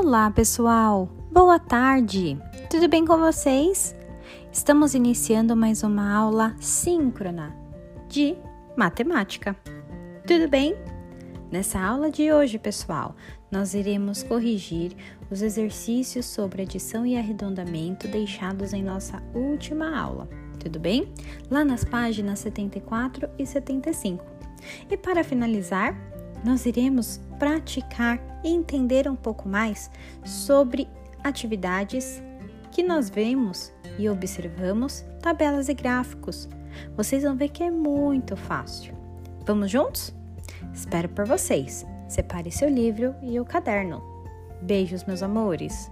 Olá, pessoal! Boa tarde! Tudo bem com vocês? Estamos iniciando mais uma aula síncrona de matemática. Tudo bem? Nessa aula de hoje, pessoal, nós iremos corrigir os exercícios sobre adição e arredondamento deixados em nossa última aula. Tudo bem? Lá nas páginas 74 e 75. E para finalizar, nós iremos praticar e entender um pouco mais sobre atividades que nós vemos e observamos tabelas e gráficos. Vocês vão ver que é muito fácil. Vamos juntos? Espero por vocês. Separe seu livro e o caderno. Beijos, meus amores!